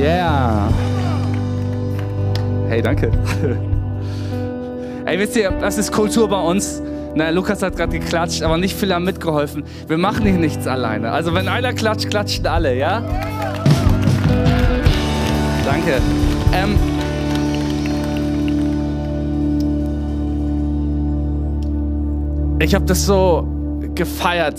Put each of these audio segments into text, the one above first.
Yeah. Hey, danke. Ey, wisst ihr, das ist Kultur bei uns. Na, Lukas hat gerade geklatscht, aber nicht viele haben mitgeholfen. Wir machen hier nichts alleine. Also wenn einer klatscht, klatschen alle, ja? Danke. Ähm, ich habe das so gefeiert,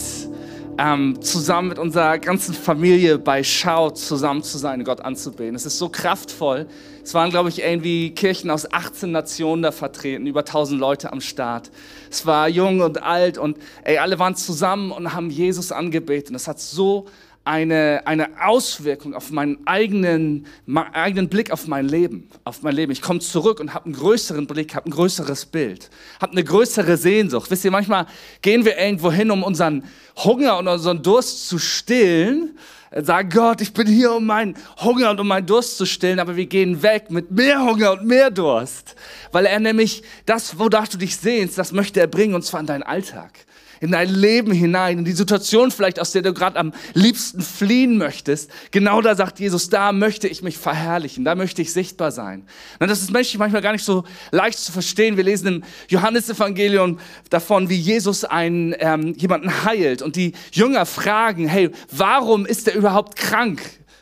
ähm, zusammen mit unserer ganzen Familie bei Schau zusammen zu sein, Gott anzubeten. Es ist so kraftvoll. Es waren, glaube ich, irgendwie Kirchen aus 18 Nationen da vertreten, über 1000 Leute am Start. Es war jung und alt und ey, alle waren zusammen und haben Jesus angebetet. Es hat so eine, eine Auswirkung auf meinen eigenen, meinen eigenen Blick auf mein Leben, auf mein Leben. Ich komme zurück und habe einen größeren Blick, habe ein größeres Bild, habe eine größere Sehnsucht. Wisst ihr, manchmal gehen wir irgendwo hin, um unseren Hunger und unseren Durst zu stillen, sagen, Gott, ich bin hier, um meinen Hunger und um meinen Durst zu stillen, aber wir gehen weg mit mehr Hunger und mehr Durst, weil er nämlich das, wonach du dich sehnst, das möchte er bringen, und zwar in deinen Alltag in dein Leben hinein, in die Situation vielleicht, aus der du gerade am liebsten fliehen möchtest. Genau da sagt Jesus, da möchte ich mich verherrlichen, da möchte ich sichtbar sein. Und das ist menschlich manchmal gar nicht so leicht zu verstehen. Wir lesen im Johannesevangelium davon, wie Jesus einen, ähm, jemanden heilt und die Jünger fragen, hey, warum ist er überhaupt krank?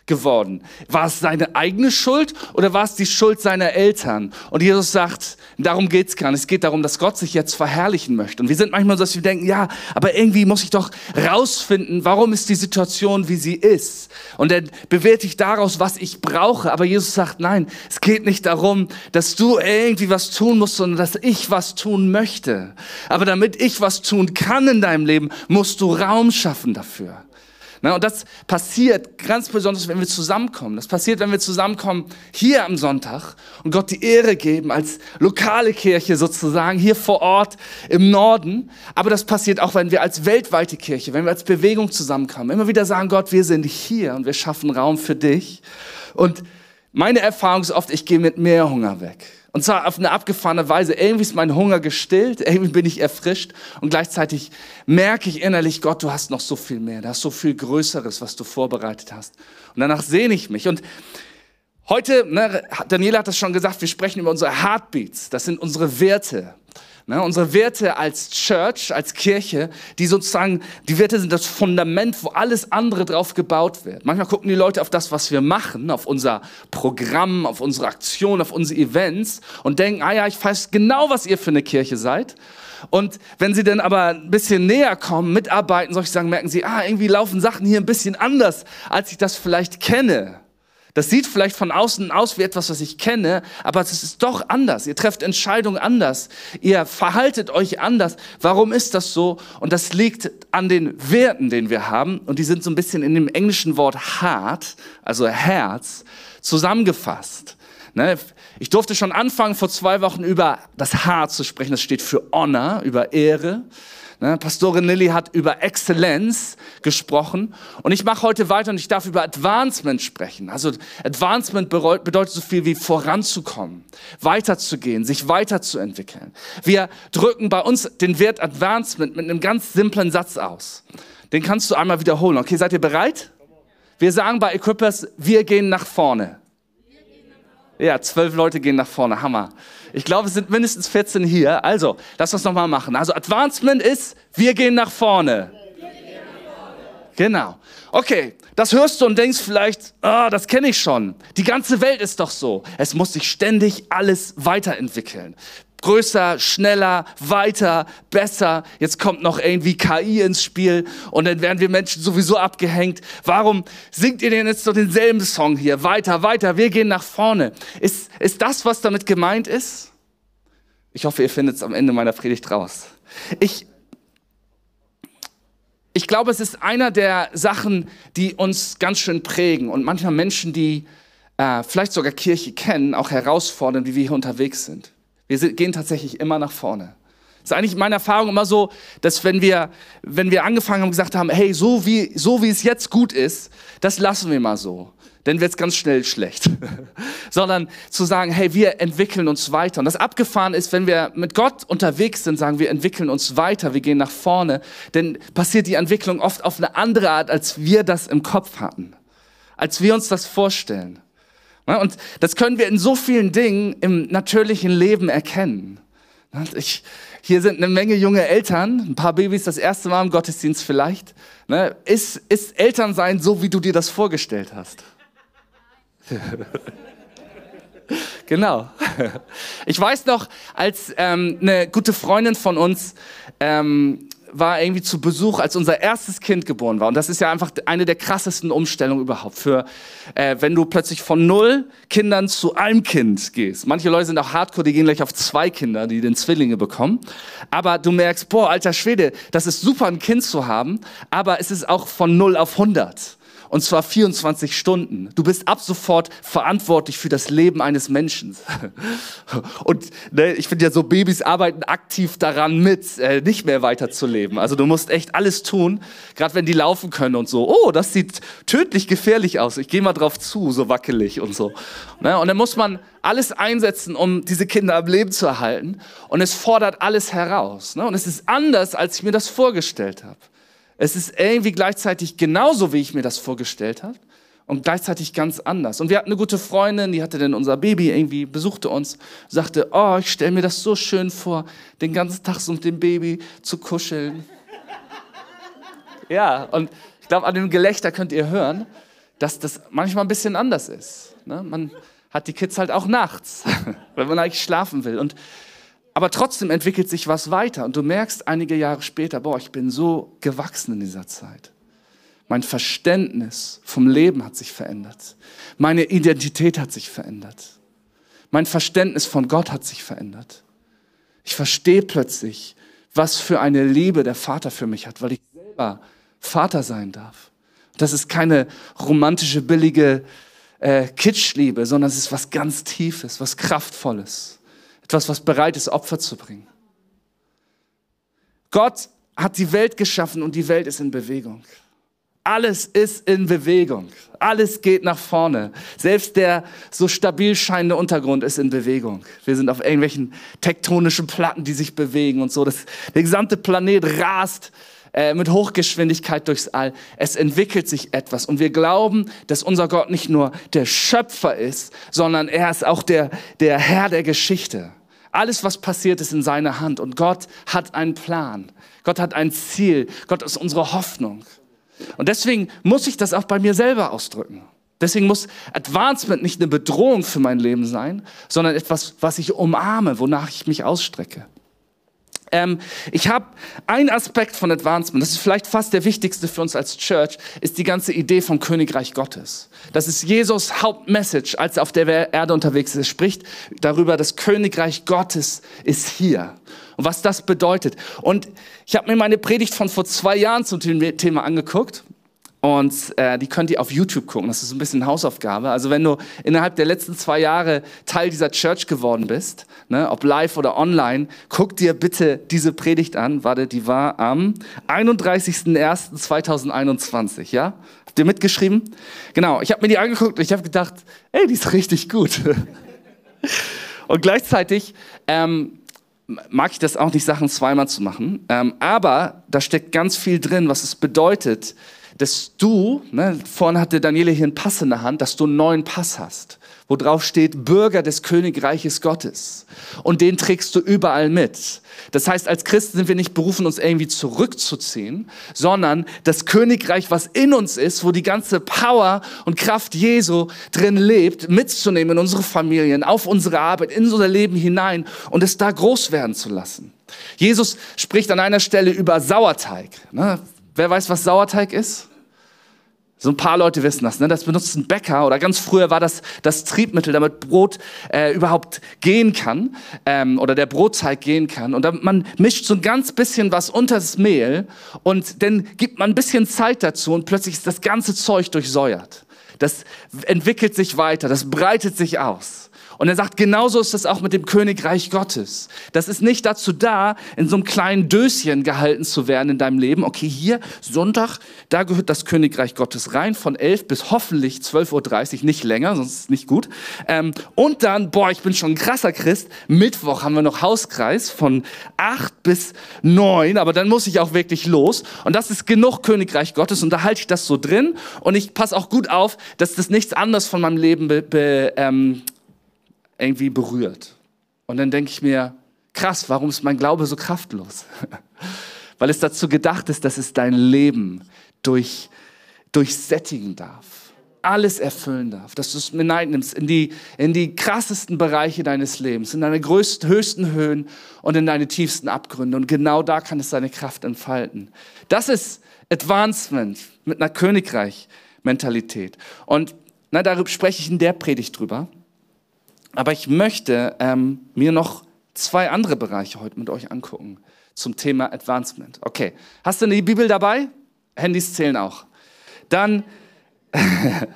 Geworden? War es seine eigene Schuld oder war es die Schuld seiner Eltern? Und Jesus sagt, darum geht's gar nicht. Es geht darum, dass Gott sich jetzt verherrlichen möchte. Und wir sind manchmal so, dass wir denken, ja, aber irgendwie muss ich doch rausfinden, warum ist die Situation, wie sie ist. Und er bewältigt daraus, was ich brauche. Aber Jesus sagt, nein, es geht nicht darum, dass du irgendwie was tun musst, sondern dass ich was tun möchte. Aber damit ich was tun kann in deinem Leben, musst du Raum schaffen dafür. Na, und das passiert ganz besonders, wenn wir zusammenkommen. Das passiert, wenn wir zusammenkommen hier am Sonntag und Gott die Ehre geben als lokale Kirche sozusagen hier vor Ort im Norden. Aber das passiert auch, wenn wir als weltweite Kirche, wenn wir als Bewegung zusammenkommen. Immer wieder sagen, Gott, wir sind hier und wir schaffen Raum für dich. Und meine Erfahrung ist oft, ich gehe mit mehr Hunger weg. Und zwar auf eine abgefahrene Weise. Irgendwie ist mein Hunger gestillt, irgendwie bin ich erfrischt und gleichzeitig merke ich innerlich, Gott, du hast noch so viel mehr, du hast so viel Größeres, was du vorbereitet hast. Und danach sehne ich mich. Und heute, ne, Daniela hat das schon gesagt, wir sprechen über unsere Heartbeats, das sind unsere Werte. Ne, unsere Werte als Church, als Kirche, die sozusagen, die Werte sind das Fundament, wo alles andere drauf gebaut wird. Manchmal gucken die Leute auf das, was wir machen, auf unser Programm, auf unsere Aktion, auf unsere Events und denken, ah ja, ich weiß genau, was ihr für eine Kirche seid. Und wenn sie dann aber ein bisschen näher kommen, mitarbeiten, soll ich sagen, merken sie, ah, irgendwie laufen Sachen hier ein bisschen anders, als ich das vielleicht kenne. Das sieht vielleicht von außen aus wie etwas, was ich kenne, aber es ist doch anders. Ihr trefft Entscheidungen anders. Ihr verhaltet euch anders. Warum ist das so? Und das liegt an den Werten, den wir haben. Und die sind so ein bisschen in dem englischen Wort Heart, also Herz, zusammengefasst. Ne? Ich durfte schon anfangen, vor zwei Wochen über das Heart zu sprechen. Das steht für Honor, über Ehre. Ne, Pastorin Lilly hat über Exzellenz gesprochen und ich mache heute weiter und ich darf über Advancement sprechen. Also Advancement bedeutet so viel wie voranzukommen, weiterzugehen, sich weiterzuentwickeln. Wir drücken bei uns den Wert Advancement mit einem ganz simplen Satz aus. Den kannst du einmal wiederholen. Okay, seid ihr bereit? Wir sagen bei Equippers, wir gehen nach vorne. Ja, zwölf Leute gehen nach vorne. Hammer. Ich glaube, es sind mindestens 14 hier. Also, lass uns nochmal machen. Also, Advancement ist, wir gehen nach vorne. Genau. Okay, das hörst du und denkst vielleicht, ah, das kenne ich schon. Die ganze Welt ist doch so. Es muss sich ständig alles weiterentwickeln. Größer, schneller, weiter, besser. Jetzt kommt noch irgendwie KI ins Spiel und dann werden wir Menschen sowieso abgehängt. Warum singt ihr denn jetzt doch denselben Song hier? Weiter, weiter, wir gehen nach vorne. Ist, ist das, was damit gemeint ist? Ich hoffe, ihr findet es am Ende meiner Predigt raus. Ich, ich glaube, es ist einer der Sachen, die uns ganz schön prägen und manchmal Menschen, die äh, vielleicht sogar Kirche kennen, auch herausfordern, wie wir hier unterwegs sind. Wir gehen tatsächlich immer nach vorne. Das ist eigentlich meine Erfahrung immer so, dass wenn wir, wenn wir angefangen haben gesagt haben, hey, so wie, so wie es jetzt gut ist, das lassen wir mal so. Dann wird es ganz schnell schlecht. Sondern zu sagen, hey, wir entwickeln uns weiter. Und das Abgefahren ist, wenn wir mit Gott unterwegs sind, sagen wir entwickeln uns weiter, wir gehen nach vorne, dann passiert die Entwicklung oft auf eine andere Art, als wir das im Kopf hatten. Als wir uns das vorstellen. Und das können wir in so vielen Dingen im natürlichen Leben erkennen. Ich, hier sind eine Menge junge Eltern, ein paar Babys das erste Mal im Gottesdienst vielleicht. Ne? Ist, ist Elternsein so, wie du dir das vorgestellt hast? genau. Ich weiß noch, als ähm, eine gute Freundin von uns ähm, war irgendwie zu Besuch, als unser erstes Kind geboren war. Und das ist ja einfach eine der krassesten Umstellungen überhaupt. Für, äh, wenn du plötzlich von null Kindern zu einem Kind gehst. Manche Leute sind auch hardcore, die gehen gleich auf zwei Kinder, die den Zwillinge bekommen. Aber du merkst, boah, alter Schwede, das ist super, ein Kind zu haben. Aber es ist auch von null auf 100 und zwar 24 Stunden. Du bist ab sofort verantwortlich für das Leben eines Menschen. Und ne, ich finde ja so, Babys arbeiten aktiv daran mit, äh, nicht mehr weiterzuleben. Also du musst echt alles tun, gerade wenn die laufen können und so. Oh, das sieht tödlich gefährlich aus. Ich gehe mal drauf zu, so wackelig und so. Ne? Und dann muss man alles einsetzen, um diese Kinder am Leben zu erhalten. Und es fordert alles heraus. Ne? Und es ist anders, als ich mir das vorgestellt habe. Es ist irgendwie gleichzeitig genauso, wie ich mir das vorgestellt habe und gleichzeitig ganz anders. Und wir hatten eine gute Freundin, die hatte dann unser Baby irgendwie, besuchte uns, sagte, oh, ich stelle mir das so schön vor, den ganzen Tag so mit dem Baby zu kuscheln. ja, und ich glaube, an dem Gelächter könnt ihr hören, dass das manchmal ein bisschen anders ist. Ne? Man hat die Kids halt auch nachts, wenn man eigentlich schlafen will. Und aber trotzdem entwickelt sich was weiter und du merkst einige Jahre später, boah, ich bin so gewachsen in dieser Zeit. Mein Verständnis vom Leben hat sich verändert. Meine Identität hat sich verändert. Mein Verständnis von Gott hat sich verändert. Ich verstehe plötzlich, was für eine Liebe der Vater für mich hat, weil ich selber Vater sein darf. Das ist keine romantische, billige äh, Kitschliebe, sondern es ist was ganz Tiefes, was Kraftvolles. Etwas, was bereit ist, Opfer zu bringen. Gott hat die Welt geschaffen und die Welt ist in Bewegung. Alles ist in Bewegung. Alles geht nach vorne. Selbst der so stabil scheinende Untergrund ist in Bewegung. Wir sind auf irgendwelchen tektonischen Platten, die sich bewegen und so. Das, der gesamte Planet rast äh, mit Hochgeschwindigkeit durchs All. Es entwickelt sich etwas und wir glauben, dass unser Gott nicht nur der Schöpfer ist, sondern er ist auch der, der Herr der Geschichte. Alles, was passiert, ist in seiner Hand. Und Gott hat einen Plan. Gott hat ein Ziel. Gott ist unsere Hoffnung. Und deswegen muss ich das auch bei mir selber ausdrücken. Deswegen muss Advancement nicht eine Bedrohung für mein Leben sein, sondern etwas, was ich umarme, wonach ich mich ausstrecke. Ähm, ich habe einen Aspekt von Advancement, das ist vielleicht fast der wichtigste für uns als Church, ist die ganze Idee vom Königreich Gottes. Das ist Jesus Hauptmessage, als er auf der Erde unterwegs ist. Er spricht darüber, das Königreich Gottes ist hier. Und was das bedeutet. Und ich habe mir meine Predigt von vor zwei Jahren zum Thema angeguckt und äh, die könnt ihr auf YouTube gucken. Das ist ein bisschen Hausaufgabe. Also wenn du innerhalb der letzten zwei Jahre Teil dieser Church geworden bist, ne, ob live oder online, guck dir bitte diese Predigt an. Warte, die war am 31.01.2021, ja? Habt ihr mitgeschrieben? Genau, ich habe mir die angeguckt und ich habe gedacht, ey, die ist richtig gut. und gleichzeitig ähm, mag ich das auch nicht, Sachen zweimal zu machen. Ähm, aber da steckt ganz viel drin, was es bedeutet, dass du, ne, vorne hatte Daniele hier einen Pass in der Hand, dass du einen neuen Pass hast, wo drauf steht Bürger des Königreiches Gottes. Und den trägst du überall mit. Das heißt, als Christen sind wir nicht berufen, uns irgendwie zurückzuziehen, sondern das Königreich, was in uns ist, wo die ganze Power und Kraft Jesu drin lebt, mitzunehmen in unsere Familien, auf unsere Arbeit, in unser Leben hinein und es da groß werden zu lassen. Jesus spricht an einer Stelle über Sauerteig. Ne? Wer weiß, was Sauerteig ist? So ein paar Leute wissen das. Ne? Das benutzt ein Bäcker oder ganz früher war das das Triebmittel, damit Brot äh, überhaupt gehen kann ähm, oder der Brotteig gehen kann. Und dann, man mischt so ein ganz bisschen was unter das Mehl und dann gibt man ein bisschen Zeit dazu und plötzlich ist das ganze Zeug durchsäuert. Das entwickelt sich weiter, das breitet sich aus. Und er sagt, genauso ist das auch mit dem Königreich Gottes. Das ist nicht dazu da, in so einem kleinen Döschen gehalten zu werden in deinem Leben. Okay, hier Sonntag, da gehört das Königreich Gottes rein, von 11 bis hoffentlich 12.30 Uhr, nicht länger, sonst ist es nicht gut. Ähm, und dann, boah, ich bin schon ein krasser Christ, Mittwoch haben wir noch Hauskreis von 8 bis 9, aber dann muss ich auch wirklich los. Und das ist genug Königreich Gottes und da halte ich das so drin. Und ich passe auch gut auf, dass das nichts anderes von meinem Leben be, be, ähm, irgendwie berührt. Und dann denke ich mir, krass, warum ist mein Glaube so kraftlos? Weil es dazu gedacht ist, dass es dein Leben durch, durchsättigen darf, alles erfüllen darf, dass du es nimmst in die, in die krassesten Bereiche deines Lebens, in deine größten, höchsten Höhen und in deine tiefsten Abgründe. Und genau da kann es seine Kraft entfalten. Das ist Advancement mit einer Königreich-Mentalität. Und na, darüber spreche ich in der Predigt drüber. Aber ich möchte ähm, mir noch zwei andere Bereiche heute mit euch angucken zum Thema Advancement. Okay, hast du die Bibel dabei? Handys zählen auch. Dann,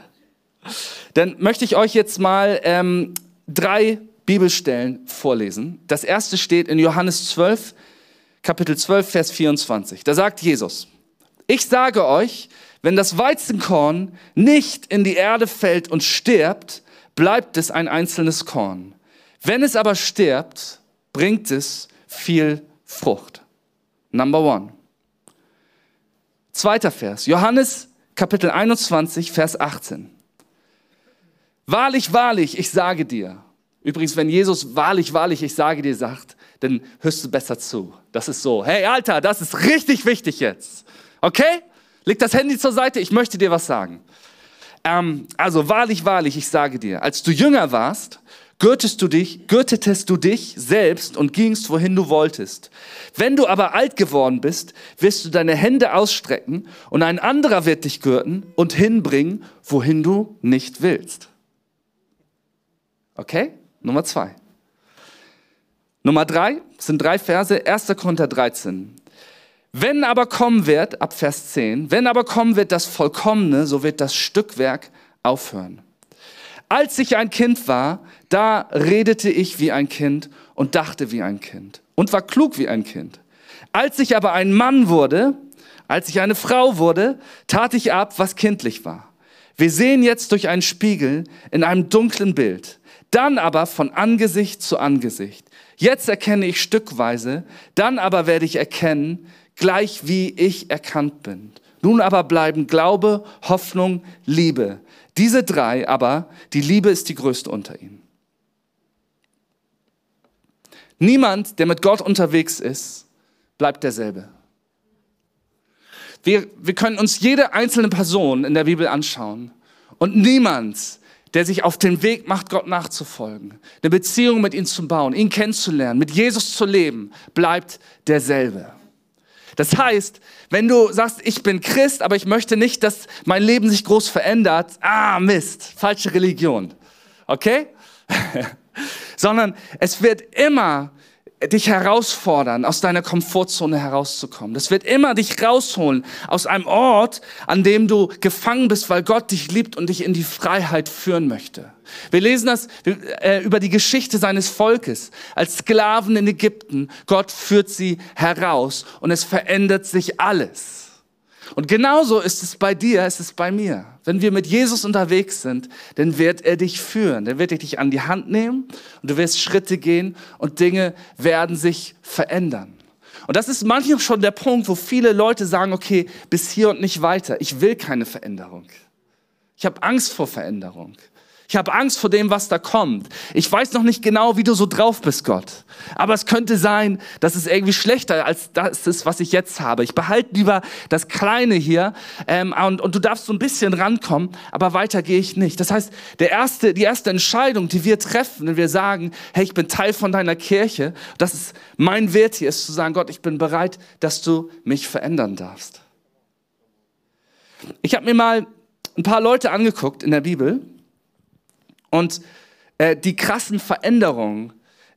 dann möchte ich euch jetzt mal ähm, drei Bibelstellen vorlesen. Das erste steht in Johannes 12, Kapitel 12, Vers 24. Da sagt Jesus, ich sage euch, wenn das Weizenkorn nicht in die Erde fällt und stirbt, bleibt es ein einzelnes Korn. Wenn es aber stirbt, bringt es viel Frucht. Number one. Zweiter Vers, Johannes Kapitel 21, Vers 18. Wahrlich, wahrlich, ich sage dir. Übrigens, wenn Jesus wahrlich, wahrlich, ich sage dir sagt, dann hörst du besser zu. Das ist so, hey Alter, das ist richtig wichtig jetzt. Okay? Leg das Handy zur Seite, ich möchte dir was sagen. Ähm, also wahrlich, wahrlich, ich sage dir, als du jünger warst, gürtest du dich, gürtetest du dich selbst und gingst, wohin du wolltest. Wenn du aber alt geworden bist, wirst du deine Hände ausstrecken und ein anderer wird dich gürten und hinbringen, wohin du nicht willst. Okay? Nummer zwei. Nummer drei sind drei Verse, 1. Korinther 13. Wenn aber kommen wird, ab Vers 10, wenn aber kommen wird das Vollkommene, so wird das Stückwerk aufhören. Als ich ein Kind war, da redete ich wie ein Kind und dachte wie ein Kind und war klug wie ein Kind. Als ich aber ein Mann wurde, als ich eine Frau wurde, tat ich ab, was kindlich war. Wir sehen jetzt durch einen Spiegel in einem dunklen Bild, dann aber von Angesicht zu Angesicht. Jetzt erkenne ich stückweise, dann aber werde ich erkennen, gleich wie ich erkannt bin. Nun aber bleiben Glaube, Hoffnung, Liebe. Diese drei aber, die Liebe ist die größte unter ihnen. Niemand, der mit Gott unterwegs ist, bleibt derselbe. Wir, wir können uns jede einzelne Person in der Bibel anschauen und niemand, der sich auf den Weg macht, Gott nachzufolgen, eine Beziehung mit ihm zu bauen, ihn kennenzulernen, mit Jesus zu leben, bleibt derselbe. Das heißt, wenn du sagst, ich bin Christ, aber ich möchte nicht, dass mein Leben sich groß verändert, ah Mist, falsche Religion. Okay? Sondern es wird immer dich herausfordern, aus deiner Komfortzone herauszukommen. Das wird immer dich rausholen aus einem Ort, an dem du gefangen bist, weil Gott dich liebt und dich in die Freiheit führen möchte. Wir lesen das äh, über die Geschichte seines Volkes. Als Sklaven in Ägypten, Gott führt sie heraus und es verändert sich alles. Und genauso ist es bei dir, ist es bei mir. Wenn wir mit Jesus unterwegs sind, dann wird er dich führen, dann wird er dich an die Hand nehmen und du wirst Schritte gehen und Dinge werden sich verändern. Und das ist manchmal schon der Punkt, wo viele Leute sagen, okay, bis hier und nicht weiter. Ich will keine Veränderung. Ich habe Angst vor Veränderung. Ich habe Angst vor dem, was da kommt. Ich weiß noch nicht genau, wie du so drauf bist, Gott. Aber es könnte sein, dass es irgendwie schlechter als das ist, was ich jetzt habe. Ich behalte lieber das Kleine hier ähm, und, und du darfst so ein bisschen rankommen, aber weiter gehe ich nicht. Das heißt, der erste, die erste Entscheidung, die wir treffen, wenn wir sagen, hey, ich bin Teil von deiner Kirche, das ist mein Wert hier, ist zu sagen, Gott, ich bin bereit, dass du mich verändern darfst. Ich habe mir mal ein paar Leute angeguckt in der Bibel, und äh, die krassen Veränderungen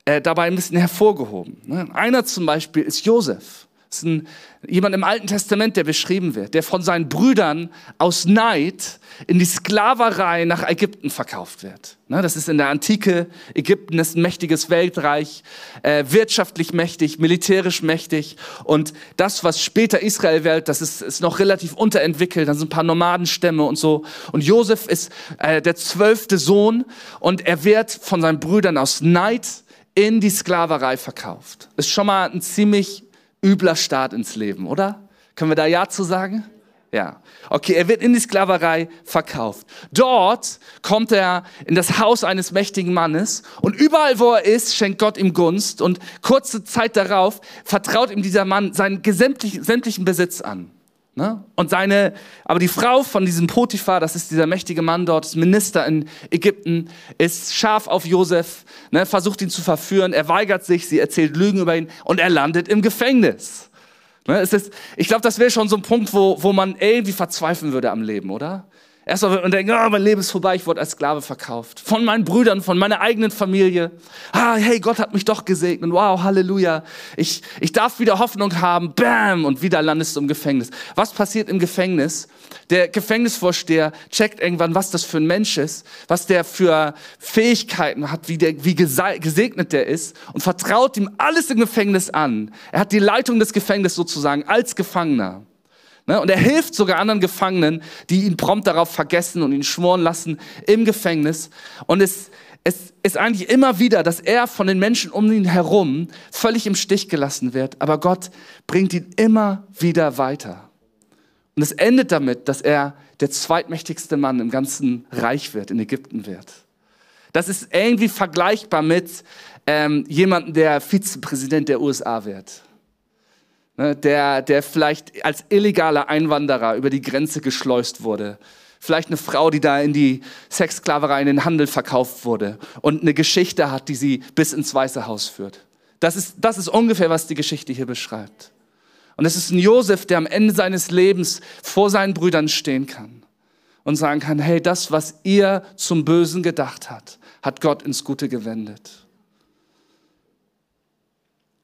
äh, dabei ein bisschen hervorgehoben. Ne? Einer zum Beispiel ist Josef. Es jemand im Alten Testament, der beschrieben wird, der von seinen Brüdern aus Neid in die Sklaverei nach Ägypten verkauft wird. Ne, das ist in der Antike. Ägypten ist ein mächtiges Weltreich, äh, wirtschaftlich mächtig, militärisch mächtig. Und das, was später Israel wird, das ist, ist noch relativ unterentwickelt. Da sind ein paar Nomadenstämme und so. Und Josef ist äh, der zwölfte Sohn und er wird von seinen Brüdern aus Neid in die Sklaverei verkauft. Ist schon mal ein ziemlich übler Start ins Leben, oder? Können wir da Ja zu sagen? Ja. Okay, er wird in die Sklaverei verkauft. Dort kommt er in das Haus eines mächtigen Mannes und überall, wo er ist, schenkt Gott ihm Gunst und kurze Zeit darauf vertraut ihm dieser Mann seinen sämtlichen Besitz an. Ne? Und seine, aber die Frau von diesem Potiphar, das ist dieser mächtige Mann dort, Minister in Ägypten, ist scharf auf Josef, ne, versucht ihn zu verführen, er weigert sich, sie erzählt Lügen über ihn und er landet im Gefängnis. Ne, es ist, ich glaube, das wäre schon so ein Punkt, wo, wo man irgendwie verzweifeln würde am Leben, oder? Erstmal wird man denken, oh, mein Leben ist vorbei, ich wurde als Sklave verkauft. Von meinen Brüdern, von meiner eigenen Familie. Ah, hey, Gott hat mich doch gesegnet. Wow, Halleluja. Ich, ich darf wieder Hoffnung haben. Bam! Und wieder landest du im Gefängnis. Was passiert im Gefängnis? Der Gefängnisvorsteher checkt irgendwann, was das für ein Mensch ist, was der für Fähigkeiten hat, wie, der, wie gesegnet der ist und vertraut ihm alles im Gefängnis an. Er hat die Leitung des Gefängnisses sozusagen als Gefangener. Ne? Und er hilft sogar anderen Gefangenen, die ihn prompt darauf vergessen und ihn schmoren lassen im Gefängnis. Und es, es ist eigentlich immer wieder, dass er von den Menschen um ihn herum völlig im Stich gelassen wird. Aber Gott bringt ihn immer wieder weiter. Und es endet damit, dass er der zweitmächtigste Mann im ganzen Reich wird, in Ägypten wird. Das ist irgendwie vergleichbar mit ähm, jemandem, der Vizepräsident der USA wird. Ne, der, der vielleicht als illegaler Einwanderer über die Grenze geschleust wurde. Vielleicht eine Frau, die da in die Sexsklaverei, in den Handel verkauft wurde und eine Geschichte hat, die sie bis ins Weiße Haus führt. Das ist, das ist ungefähr, was die Geschichte hier beschreibt. Und es ist ein Josef, der am Ende seines Lebens vor seinen Brüdern stehen kann und sagen kann, hey, das, was ihr zum Bösen gedacht habt, hat Gott ins Gute gewendet.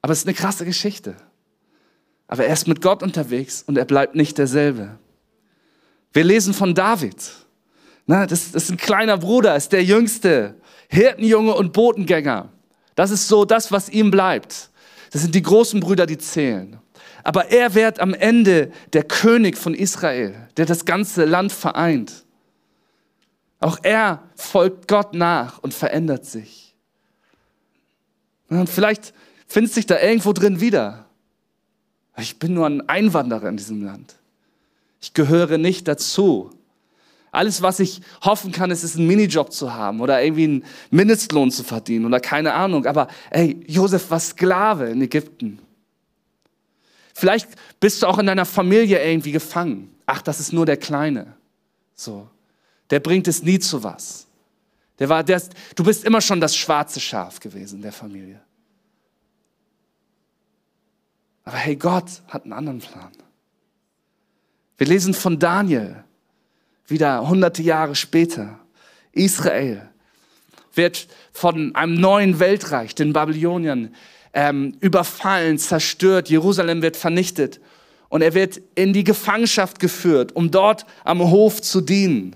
Aber es ist eine krasse Geschichte. Aber er ist mit Gott unterwegs und er bleibt nicht derselbe. Wir lesen von David. Na, das, das ist ein kleiner Bruder, ist der jüngste, Hirtenjunge und Botengänger. Das ist so das, was ihm bleibt. Das sind die großen Brüder, die zählen. Aber er wird am Ende der König von Israel, der das ganze Land vereint. Auch er folgt Gott nach und verändert sich. Und vielleicht findest du dich da irgendwo drin wieder. Ich bin nur ein Einwanderer in diesem Land. Ich gehöre nicht dazu. Alles, was ich hoffen kann, ist, ist einen Minijob zu haben oder irgendwie einen Mindestlohn zu verdienen oder keine Ahnung. Aber ey, Josef war Sklave in Ägypten. Vielleicht bist du auch in deiner Familie irgendwie gefangen. Ach, das ist nur der Kleine. So. Der bringt es nie zu was. Der war, der, du bist immer schon das schwarze Schaf gewesen der Familie. Aber hey, Gott hat einen anderen Plan. Wir lesen von Daniel, wieder hunderte Jahre später. Israel wird von einem neuen Weltreich, den Babyloniern, ähm, überfallen, zerstört. Jerusalem wird vernichtet. Und er wird in die Gefangenschaft geführt, um dort am Hof zu dienen.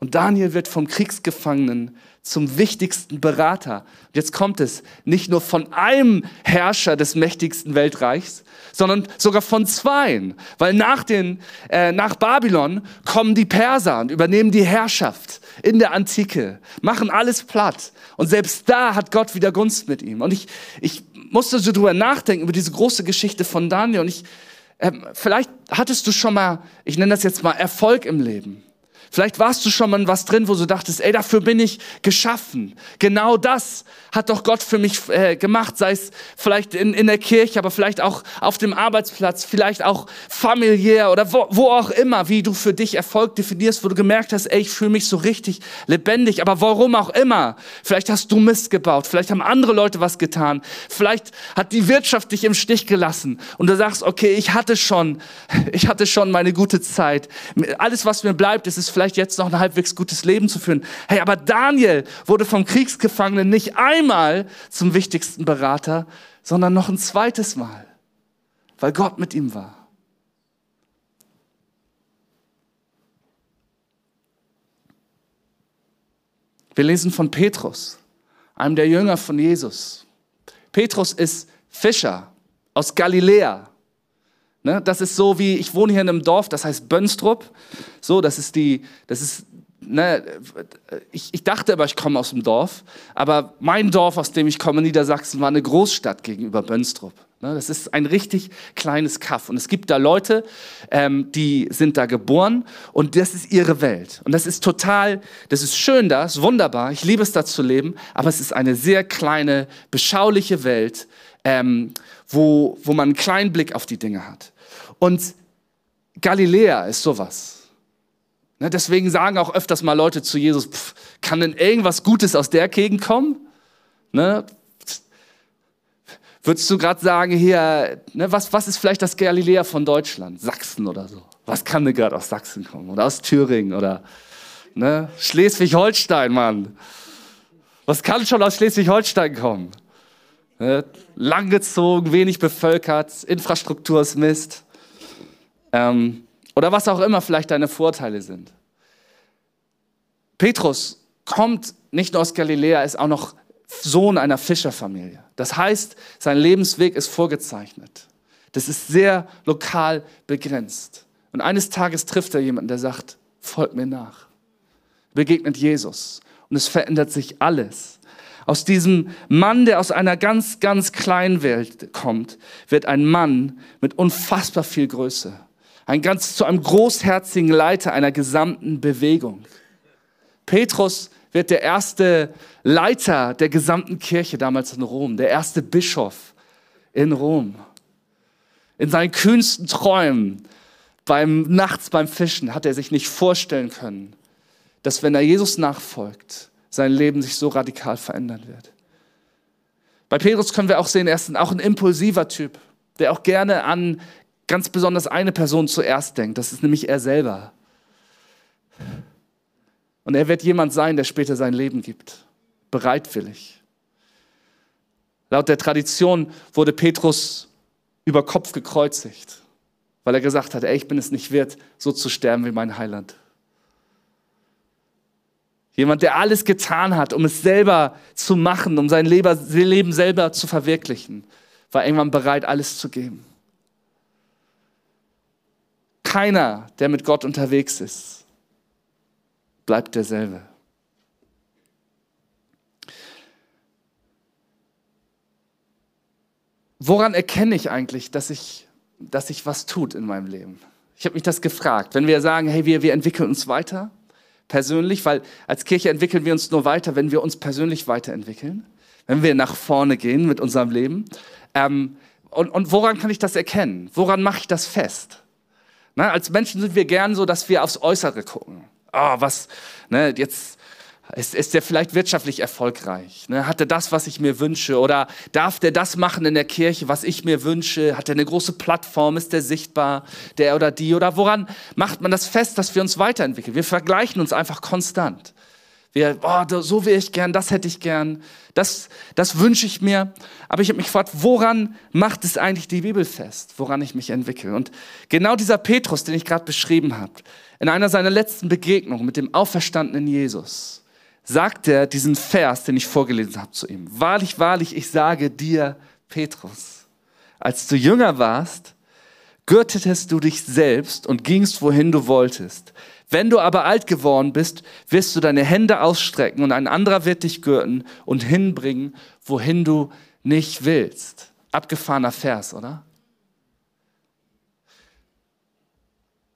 Und Daniel wird vom Kriegsgefangenen zum wichtigsten Berater. Und jetzt kommt es, nicht nur von einem Herrscher des mächtigsten Weltreichs, sondern sogar von zweien. Weil nach, den, äh, nach Babylon kommen die Perser und übernehmen die Herrschaft in der Antike, machen alles platt. Und selbst da hat Gott wieder Gunst mit ihm. Und ich, ich musste so drüber nachdenken, über diese große Geschichte von Daniel. Und ich, äh, vielleicht hattest du schon mal, ich nenne das jetzt mal Erfolg im Leben. Vielleicht warst du schon mal was drin, wo du dachtest, ey, dafür bin ich geschaffen. Genau das hat doch Gott für mich äh, gemacht, sei es vielleicht in, in der Kirche, aber vielleicht auch auf dem Arbeitsplatz, vielleicht auch familiär oder wo, wo auch immer, wie du für dich Erfolg definierst, wo du gemerkt hast, ey, ich fühle mich so richtig lebendig, aber warum auch immer. Vielleicht hast du Mist gebaut, vielleicht haben andere Leute was getan, vielleicht hat die Wirtschaft dich im Stich gelassen und du sagst, okay, ich hatte schon, ich hatte schon meine gute Zeit. Alles, was mir bleibt, ist es vielleicht jetzt noch ein halbwegs gutes Leben zu führen. Hey, aber Daniel wurde vom Kriegsgefangenen nicht einmal zum wichtigsten Berater, sondern noch ein zweites Mal. weil Gott mit ihm war. Wir lesen von Petrus, einem der Jünger von Jesus. Petrus ist Fischer aus Galiläa. Ne, das ist so wie, ich wohne hier in einem Dorf, das heißt Bönstrup. So, das ist die, das ist, ne, ich, ich dachte aber, ich komme aus dem Dorf. Aber mein Dorf, aus dem ich komme, Niedersachsen, war eine Großstadt gegenüber Bönstrup. Ne, das ist ein richtig kleines Kaff. Und es gibt da Leute, ähm, die sind da geboren und das ist ihre Welt. Und das ist total, das ist schön da, ist wunderbar. Ich liebe es da zu leben, aber es ist eine sehr kleine, beschauliche Welt, ähm, wo, wo man einen kleinen Blick auf die Dinge hat. Und Galiläa ist sowas. Ne, deswegen sagen auch öfters mal Leute zu Jesus, pff, kann denn irgendwas Gutes aus der Gegend kommen? Ne? Würdest du gerade sagen, hier, ne, was, was ist vielleicht das Galiläa von Deutschland? Sachsen oder so. Was kann denn gerade aus Sachsen kommen? Oder aus Thüringen oder ne? Schleswig-Holstein, Mann. Was kann schon aus Schleswig-Holstein kommen? Ne? Langgezogen, wenig bevölkert, Infrastruktur ist Mist. Ähm, oder was auch immer vielleicht deine Vorteile sind. Petrus kommt nicht nur aus Galiläa, ist auch noch Sohn einer Fischerfamilie. Das heißt, sein Lebensweg ist vorgezeichnet. Das ist sehr lokal begrenzt. Und eines Tages trifft er jemanden, der sagt, folg mir nach. Begegnet Jesus. Und es verändert sich alles. Aus diesem Mann, der aus einer ganz, ganz kleinen Welt kommt, wird ein Mann mit unfassbar viel Größe. Ein ganz zu einem großherzigen Leiter einer gesamten Bewegung. Petrus wird der erste Leiter der gesamten Kirche damals in Rom, der erste Bischof in Rom. In seinen kühnsten Träumen, beim nachts beim Fischen, hat er sich nicht vorstellen können, dass wenn er Jesus nachfolgt, sein Leben sich so radikal verändern wird. Bei Petrus können wir auch sehen, er ist auch ein impulsiver Typ, der auch gerne an ganz besonders eine Person zuerst denkt. Das ist nämlich er selber. Und er wird jemand sein, der später sein Leben gibt. Bereitwillig. Laut der Tradition wurde Petrus über Kopf gekreuzigt, weil er gesagt hat, ey, ich bin es nicht wert, so zu sterben wie mein Heiland. Jemand, der alles getan hat, um es selber zu machen, um sein Leben selber zu verwirklichen, war irgendwann bereit, alles zu geben. Keiner, der mit Gott unterwegs ist, bleibt derselbe. Woran erkenne ich eigentlich, dass sich dass ich was tut in meinem Leben? Ich habe mich das gefragt. Wenn wir sagen, hey, wir, wir entwickeln uns weiter, persönlich, weil als Kirche entwickeln wir uns nur weiter, wenn wir uns persönlich weiterentwickeln, wenn wir nach vorne gehen mit unserem Leben. Ähm, und, und woran kann ich das erkennen? Woran mache ich das fest? Na, als Menschen sind wir gern so, dass wir aufs Äußere gucken oh, was, ne, jetzt ist, ist der vielleicht wirtschaftlich erfolgreich? Ne? Hat er das, was ich mir wünsche? Oder darf der das machen in der Kirche, was ich mir wünsche? Hat er eine große Plattform? Ist der sichtbar? Der oder die? Oder woran macht man das fest, dass wir uns weiterentwickeln? Wir vergleichen uns einfach konstant. Wir, oh, so will ich gern, das hätte ich gern, das, das wünsche ich mir. Aber ich habe mich gefragt, woran macht es eigentlich die Bibel fest, woran ich mich entwickle? Und genau dieser Petrus, den ich gerade beschrieben habe, in einer seiner letzten Begegnungen mit dem auferstandenen Jesus, sagt er diesen Vers, den ich vorgelesen habe zu ihm. Wahrlich, wahrlich, ich sage dir, Petrus, als du jünger warst, gürtetest du dich selbst und gingst, wohin du wolltest. Wenn du aber alt geworden bist, wirst du deine Hände ausstrecken und ein anderer wird dich gürten und hinbringen, wohin du nicht willst. Abgefahrener Vers, oder?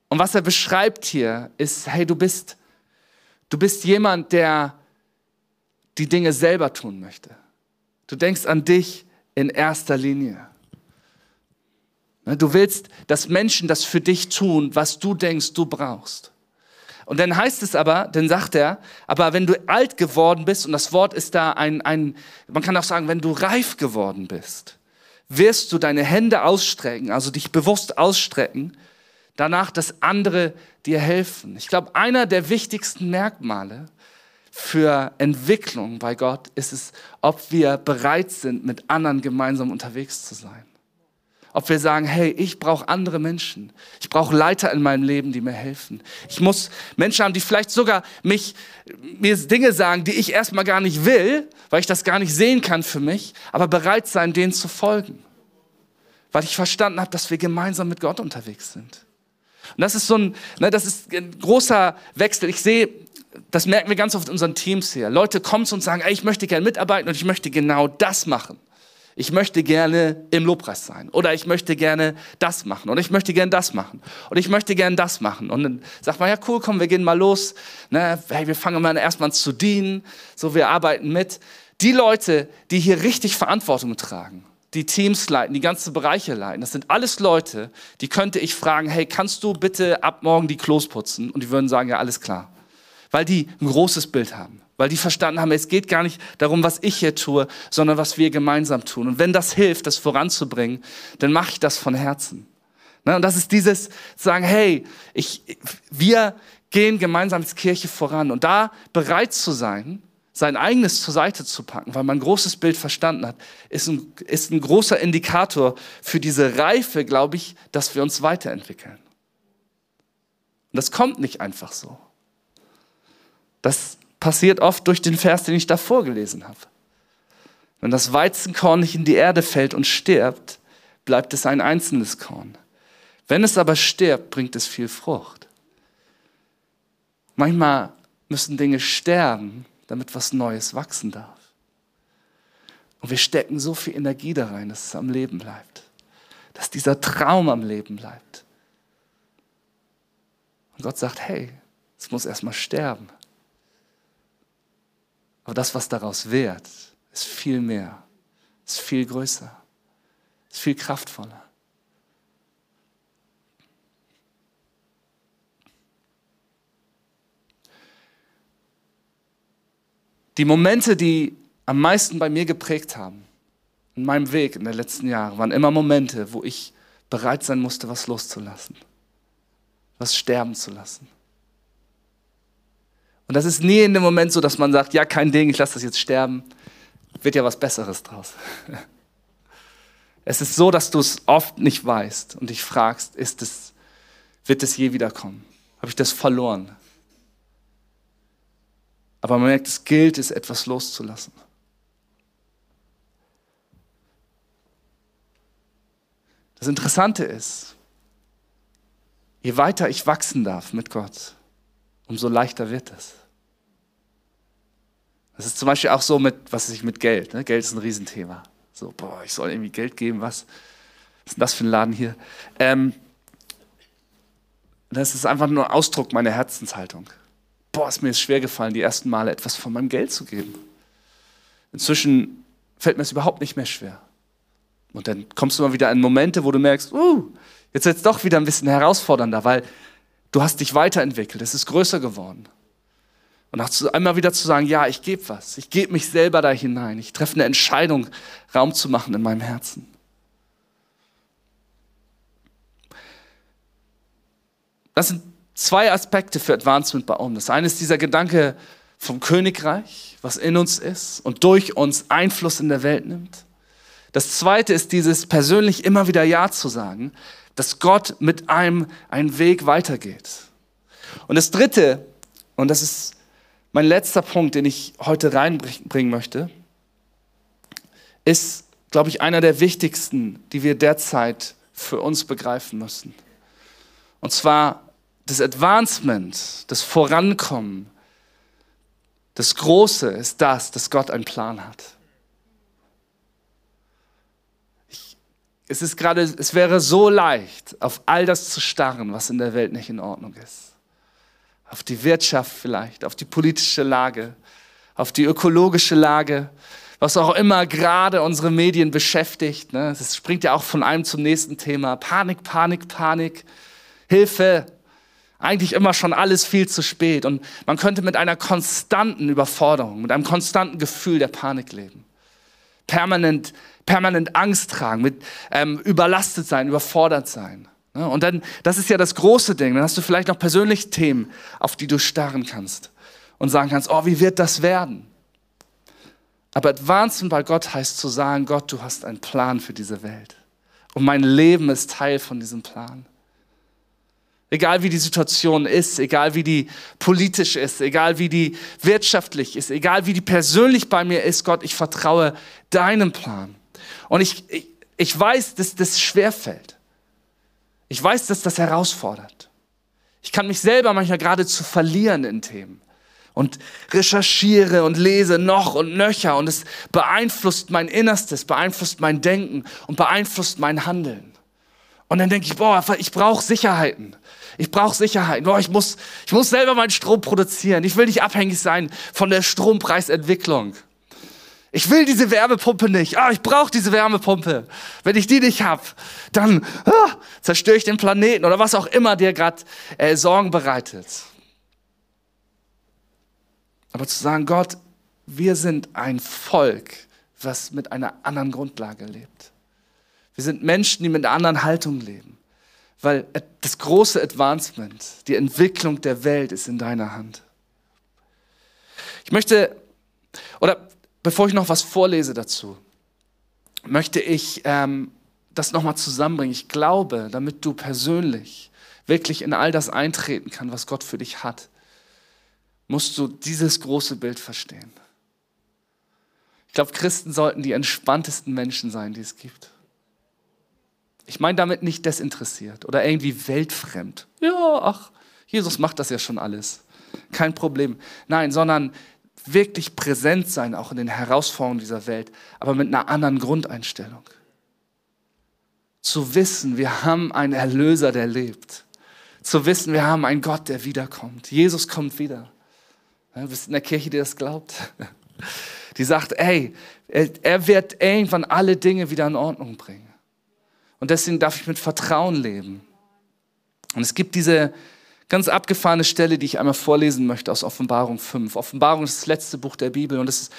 Und was er beschreibt hier ist, hey, du bist, du bist jemand, der die Dinge selber tun möchte. Du denkst an dich in erster Linie. Du willst, dass Menschen das für dich tun, was du denkst, du brauchst. Und dann heißt es aber, dann sagt er, aber wenn du alt geworden bist, und das Wort ist da ein, ein, man kann auch sagen, wenn du reif geworden bist, wirst du deine Hände ausstrecken, also dich bewusst ausstrecken, danach, dass andere dir helfen. Ich glaube, einer der wichtigsten Merkmale für Entwicklung bei Gott ist es, ob wir bereit sind, mit anderen gemeinsam unterwegs zu sein. Ob wir sagen, hey, ich brauche andere Menschen. Ich brauche Leiter in meinem Leben, die mir helfen. Ich muss Menschen haben, die vielleicht sogar mich, mir Dinge sagen, die ich erstmal gar nicht will, weil ich das gar nicht sehen kann für mich, aber bereit sein, denen zu folgen. Weil ich verstanden habe, dass wir gemeinsam mit Gott unterwegs sind. Und das ist so ein, ne, das ist ein großer Wechsel. Ich sehe, das merken wir ganz oft in unseren Teams hier. Leute kommen zu uns und sagen, ey, ich möchte gerne mitarbeiten und ich möchte genau das machen ich möchte gerne im Lobpreis sein oder ich möchte gerne das machen oder ich möchte gerne das machen oder ich möchte gerne das machen. Und dann sagt man, ja cool, komm, wir gehen mal los. Ne? Hey, wir fangen mal erstmal an zu dienen, so wir arbeiten mit. Die Leute, die hier richtig Verantwortung tragen, die Teams leiten, die ganzen Bereiche leiten, das sind alles Leute, die könnte ich fragen, hey, kannst du bitte ab morgen die Klos putzen? Und die würden sagen, ja, alles klar. Weil die ein großes Bild haben weil die verstanden haben, es geht gar nicht darum, was ich hier tue, sondern was wir gemeinsam tun. Und wenn das hilft, das voranzubringen, dann mache ich das von Herzen. Ne, und das ist dieses sagen, hey, ich, wir gehen gemeinsam als Kirche voran und da bereit zu sein, sein eigenes zur Seite zu packen, weil man ein großes Bild verstanden hat, ist ein, ist ein großer Indikator für diese Reife, glaube ich, dass wir uns weiterentwickeln. Und das kommt nicht einfach so. Das passiert oft durch den Vers, den ich da vorgelesen habe. Wenn das Weizenkorn nicht in die Erde fällt und stirbt, bleibt es ein einzelnes Korn. Wenn es aber stirbt, bringt es viel Frucht. Manchmal müssen Dinge sterben, damit was Neues wachsen darf. Und wir stecken so viel Energie da rein, dass es am Leben bleibt. Dass dieser Traum am Leben bleibt. Und Gott sagt, hey, es muss erstmal sterben. Aber das, was daraus wird, ist viel mehr, ist viel größer, ist viel kraftvoller. Die Momente, die am meisten bei mir geprägt haben, in meinem Weg in den letzten Jahren, waren immer Momente, wo ich bereit sein musste, was loszulassen, was sterben zu lassen. Und das ist nie in dem Moment so, dass man sagt, ja, kein Ding, ich lasse das jetzt sterben. Wird ja was Besseres draus. Es ist so, dass du es oft nicht weißt und dich fragst, ist es, wird es je wiederkommen? Habe ich das verloren? Aber man merkt, es gilt es, etwas loszulassen. Das Interessante ist, je weiter ich wachsen darf mit Gott, umso leichter wird es. Das ist zum Beispiel auch so mit, was ich mit Geld. Ne? Geld ist ein Riesenthema. So, boah, ich soll irgendwie Geld geben, was? Was ist denn das für ein Laden hier? Ähm, das ist einfach nur Ausdruck meiner Herzenshaltung. Boah, ist mir jetzt schwer gefallen, die ersten Male etwas von meinem Geld zu geben. Inzwischen fällt mir es überhaupt nicht mehr schwer. Und dann kommst du mal wieder in Momente, wo du merkst, uh, jetzt wird es doch wieder ein bisschen herausfordernder, weil du hast dich weiterentwickelt, es ist größer geworden. Und auch einmal wieder zu sagen, ja, ich gebe was, ich gebe mich selber da hinein, ich treffe eine Entscheidung, Raum zu machen in meinem Herzen. Das sind zwei Aspekte für Advancement bei Om. Das eine ist dieser Gedanke vom Königreich, was in uns ist und durch uns Einfluss in der Welt nimmt. Das zweite ist dieses persönlich immer wieder Ja zu sagen, dass Gott mit einem einen Weg weitergeht. Und das dritte, und das ist mein letzter Punkt, den ich heute reinbringen möchte, ist, glaube ich, einer der wichtigsten, die wir derzeit für uns begreifen müssen. Und zwar das Advancement, das Vorankommen, das Große ist das, dass Gott einen Plan hat. Es ist gerade, es wäre so leicht, auf all das zu starren, was in der Welt nicht in Ordnung ist auf die Wirtschaft vielleicht, auf die politische Lage, auf die ökologische Lage, was auch immer gerade unsere Medien beschäftigt. Ne? Das springt ja auch von einem zum nächsten Thema. Panik, Panik, Panik, Hilfe. Eigentlich immer schon alles viel zu spät. Und man könnte mit einer konstanten Überforderung, mit einem konstanten Gefühl der Panik leben. Permanent, permanent Angst tragen, mit ähm, überlastet sein, überfordert sein. Und dann, das ist ja das große Ding. Dann hast du vielleicht noch persönliche Themen, auf die du starren kannst und sagen kannst, oh, wie wird das werden? Aber Advancement bei Gott heißt zu sagen, Gott, du hast einen Plan für diese Welt. Und mein Leben ist Teil von diesem Plan. Egal wie die Situation ist, egal wie die politisch ist, egal wie die wirtschaftlich ist, egal wie die persönlich bei mir ist, Gott, ich vertraue deinem Plan. Und ich, ich, ich weiß, dass das schwerfällt. Ich weiß, dass das herausfordert. Ich kann mich selber manchmal geradezu verlieren in Themen und recherchiere und lese noch und nöcher und es beeinflusst mein Innerstes, beeinflusst mein Denken und beeinflusst mein Handeln. Und dann denke ich, boah, ich brauche Sicherheiten. Ich brauche Sicherheiten. Boah, ich muss, ich muss selber meinen Strom produzieren. Ich will nicht abhängig sein von der Strompreisentwicklung. Ich will diese Wärmepumpe nicht. Ah, ich brauche diese Wärmepumpe. Wenn ich die nicht habe, dann ah, zerstöre ich den Planeten oder was auch immer dir gerade äh, Sorgen bereitet. Aber zu sagen, Gott, wir sind ein Volk, was mit einer anderen Grundlage lebt. Wir sind Menschen, die mit einer anderen Haltung leben. Weil das große Advancement, die Entwicklung der Welt ist in deiner Hand. Ich möchte, oder bevor ich noch was vorlese dazu, möchte ich ähm, das nochmal zusammenbringen. Ich glaube, damit du persönlich wirklich in all das eintreten kannst, was Gott für dich hat, musst du dieses große Bild verstehen. Ich glaube, Christen sollten die entspanntesten Menschen sein, die es gibt. Ich meine damit nicht desinteressiert oder irgendwie weltfremd. Ja, ach, Jesus macht das ja schon alles. Kein Problem. Nein, sondern wirklich präsent sein, auch in den Herausforderungen dieser Welt, aber mit einer anderen Grundeinstellung. Zu wissen, wir haben einen Erlöser, der lebt. Zu wissen, wir haben einen Gott, der wiederkommt. Jesus kommt wieder. Du bist in der Kirche, die das glaubt. Die sagt, ey, er wird irgendwann alle Dinge wieder in Ordnung bringen. Und deswegen darf ich mit Vertrauen leben. Und es gibt diese ganz abgefahrene Stelle, die ich einmal vorlesen möchte aus Offenbarung 5. Offenbarung ist das letzte Buch der Bibel und ist,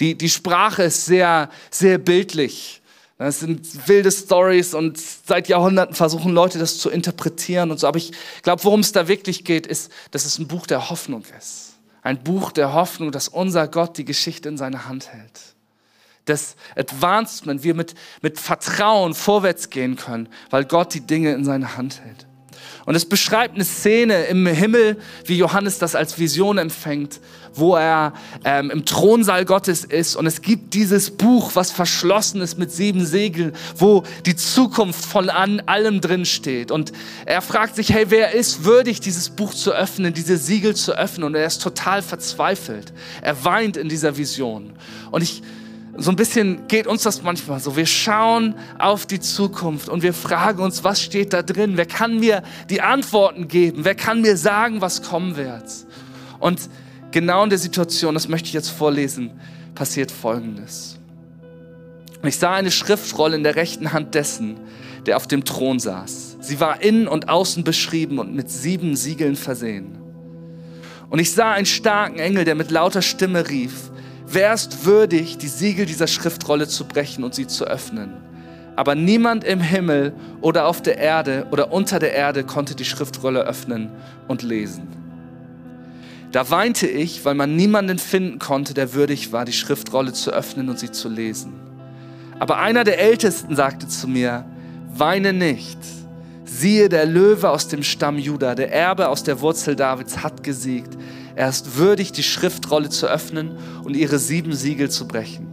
die, die Sprache ist sehr, sehr bildlich. Das sind wilde Stories und seit Jahrhunderten versuchen Leute das zu interpretieren und so. Aber ich glaube, worum es da wirklich geht, ist, dass es ein Buch der Hoffnung ist. Ein Buch der Hoffnung, dass unser Gott die Geschichte in seiner Hand hält das Advancement, wir mit, mit Vertrauen vorwärts gehen können, weil Gott die Dinge in seine Hand hält. Und es beschreibt eine Szene im Himmel, wie Johannes das als Vision empfängt, wo er ähm, im Thronsaal Gottes ist. Und es gibt dieses Buch, was verschlossen ist mit sieben Segeln, wo die Zukunft von an allem drin steht. Und er fragt sich, hey, wer ist würdig, dieses Buch zu öffnen, diese Siegel zu öffnen? Und er ist total verzweifelt. Er weint in dieser Vision. Und ich so ein bisschen geht uns das manchmal so. Wir schauen auf die Zukunft und wir fragen uns, was steht da drin? Wer kann mir die Antworten geben? Wer kann mir sagen, was kommen wird? Und genau in der Situation, das möchte ich jetzt vorlesen, passiert Folgendes. Ich sah eine Schriftrolle in der rechten Hand dessen, der auf dem Thron saß. Sie war innen und außen beschrieben und mit sieben Siegeln versehen. Und ich sah einen starken Engel, der mit lauter Stimme rief, Wer ist würdig, die Siegel dieser Schriftrolle zu brechen und sie zu öffnen? Aber niemand im Himmel oder auf der Erde oder unter der Erde konnte die Schriftrolle öffnen und lesen. Da weinte ich, weil man niemanden finden konnte, der würdig war, die Schriftrolle zu öffnen und sie zu lesen. Aber einer der Ältesten sagte zu mir, weine nicht. Siehe, der Löwe aus dem Stamm Juda, der Erbe aus der Wurzel Davids, hat gesiegt. Er ist würdig, die Schriftrolle zu öffnen und ihre sieben Siegel zu brechen.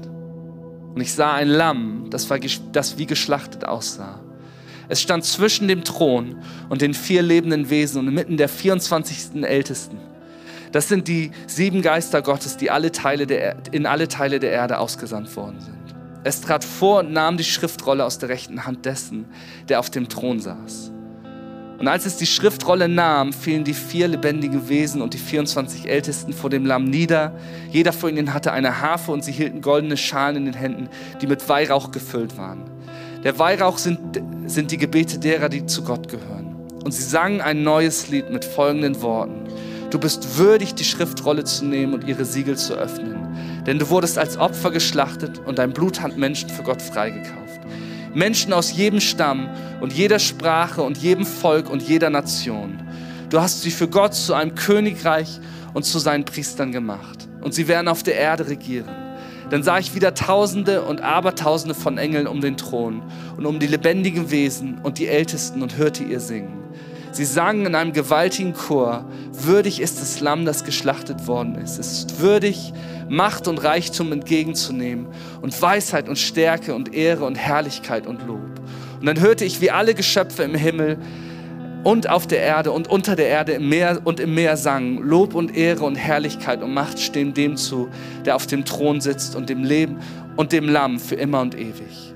Und ich sah ein Lamm, das, war, das wie geschlachtet aussah. Es stand zwischen dem Thron und den vier lebenden Wesen und inmitten der 24. Ältesten. Das sind die sieben Geister Gottes, die alle Teile der, in alle Teile der Erde ausgesandt worden sind. Es trat vor und nahm die Schriftrolle aus der rechten Hand dessen, der auf dem Thron saß. Und als es die Schriftrolle nahm, fielen die vier lebendigen Wesen und die 24 Ältesten vor dem Lamm nieder. Jeder von ihnen hatte eine Harfe und sie hielten goldene Schalen in den Händen, die mit Weihrauch gefüllt waren. Der Weihrauch sind, sind die Gebete derer, die zu Gott gehören. Und sie sangen ein neues Lied mit folgenden Worten. Du bist würdig, die Schriftrolle zu nehmen und ihre Siegel zu öffnen. Denn du wurdest als Opfer geschlachtet und dein Blut hat Menschen für Gott freigekauft. Menschen aus jedem Stamm und jeder Sprache und jedem Volk und jeder Nation. Du hast sie für Gott zu einem Königreich und zu seinen Priestern gemacht. Und sie werden auf der Erde regieren. Dann sah ich wieder Tausende und Abertausende von Engeln um den Thron und um die lebendigen Wesen und die Ältesten und hörte ihr singen. Sie sangen in einem gewaltigen Chor, würdig ist das Lamm, das geschlachtet worden ist. Es ist würdig, Macht und Reichtum entgegenzunehmen und Weisheit und Stärke und Ehre und Herrlichkeit und Lob. Und dann hörte ich, wie alle Geschöpfe im Himmel und auf der Erde und unter der Erde im Meer und im Meer sangen, Lob und Ehre und Herrlichkeit und Macht stehen dem zu, der auf dem Thron sitzt und dem Leben und dem Lamm für immer und ewig.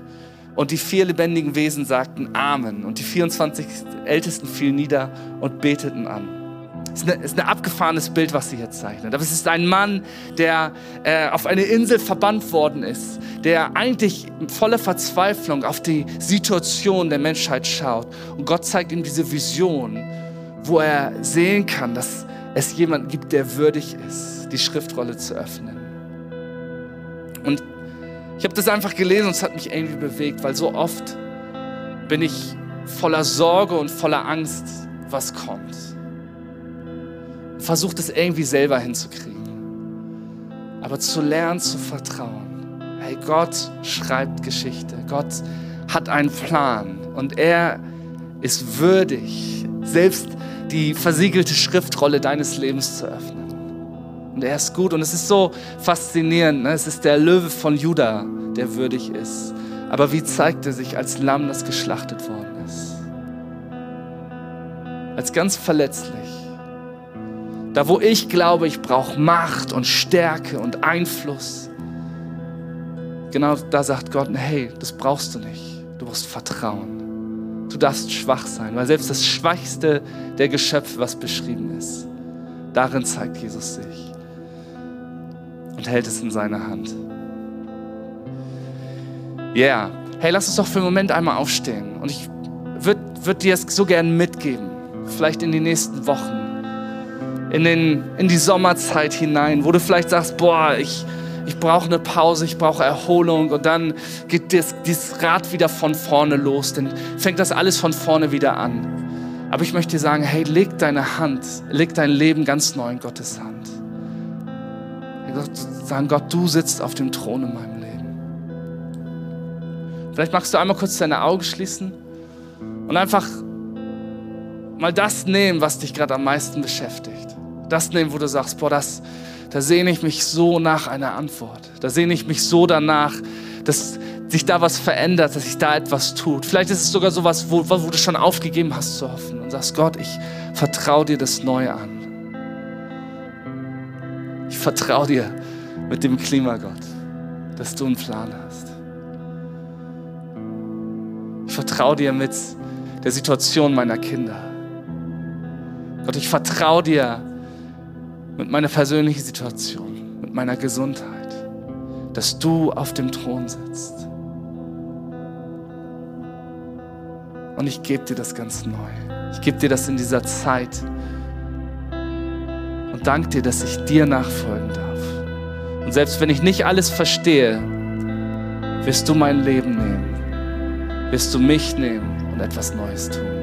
Und die vier lebendigen Wesen sagten Amen. Und die 24 Ältesten fielen nieder und beteten an. Es ist, ist ein abgefahrenes Bild, was sie hier zeichnet. Aber es ist ein Mann, der äh, auf eine Insel verbannt worden ist, der eigentlich voller Verzweiflung auf die Situation der Menschheit schaut. Und Gott zeigt ihm diese Vision, wo er sehen kann, dass es jemanden gibt, der würdig ist, die Schriftrolle zu öffnen. Und ich habe das einfach gelesen und es hat mich irgendwie bewegt, weil so oft bin ich voller Sorge und voller Angst, was kommt. Versuche das irgendwie selber hinzukriegen. Aber zu lernen, zu vertrauen. Hey, Gott schreibt Geschichte. Gott hat einen Plan und er ist würdig, selbst die versiegelte Schriftrolle deines Lebens zu öffnen. Und er ist gut und es ist so faszinierend. Ne? Es ist der Löwe von Juda, der würdig ist. Aber wie zeigt er sich als Lamm, das geschlachtet worden ist? Als ganz verletzlich. Da, wo ich glaube, ich brauche Macht und Stärke und Einfluss. Genau da sagt Gott, hey, das brauchst du nicht. Du brauchst Vertrauen. Du darfst schwach sein, weil selbst das Schwachste der Geschöpfe, was beschrieben ist, darin zeigt Jesus sich und hält es in seiner Hand. Ja, yeah. hey, lass uns doch für einen Moment einmal aufstehen. Und ich würde würd dir es so gern mitgeben, vielleicht in die nächsten Wochen, in, den, in die Sommerzeit hinein, wo du vielleicht sagst, boah, ich, ich brauche eine Pause, ich brauche Erholung und dann geht das, dieses Rad wieder von vorne los, dann fängt das alles von vorne wieder an. Aber ich möchte dir sagen, hey, leg deine Hand, leg dein Leben ganz neu in Gottes Hand sagen, Gott, du sitzt auf dem Thron in meinem Leben. Vielleicht magst du einmal kurz deine Augen schließen und einfach mal das nehmen, was dich gerade am meisten beschäftigt. Das nehmen, wo du sagst, boah, das, da sehne ich mich so nach einer Antwort. Da sehne ich mich so danach, dass sich da was verändert, dass sich da etwas tut. Vielleicht ist es sogar so was, wo, wo du schon aufgegeben hast zu hoffen und sagst, Gott, ich vertraue dir das Neue an. Ich vertraue dir mit dem Klimagott, dass du einen Plan hast. Ich vertraue dir mit der Situation meiner Kinder. Gott, ich vertraue dir mit meiner persönlichen Situation, mit meiner Gesundheit, dass du auf dem Thron sitzt. Und ich gebe dir das ganz neu. Ich gebe dir das in dieser Zeit. Und danke dir, dass ich dir nachfolgen darf. Und selbst wenn ich nicht alles verstehe, wirst du mein Leben nehmen, wirst du mich nehmen und etwas Neues tun.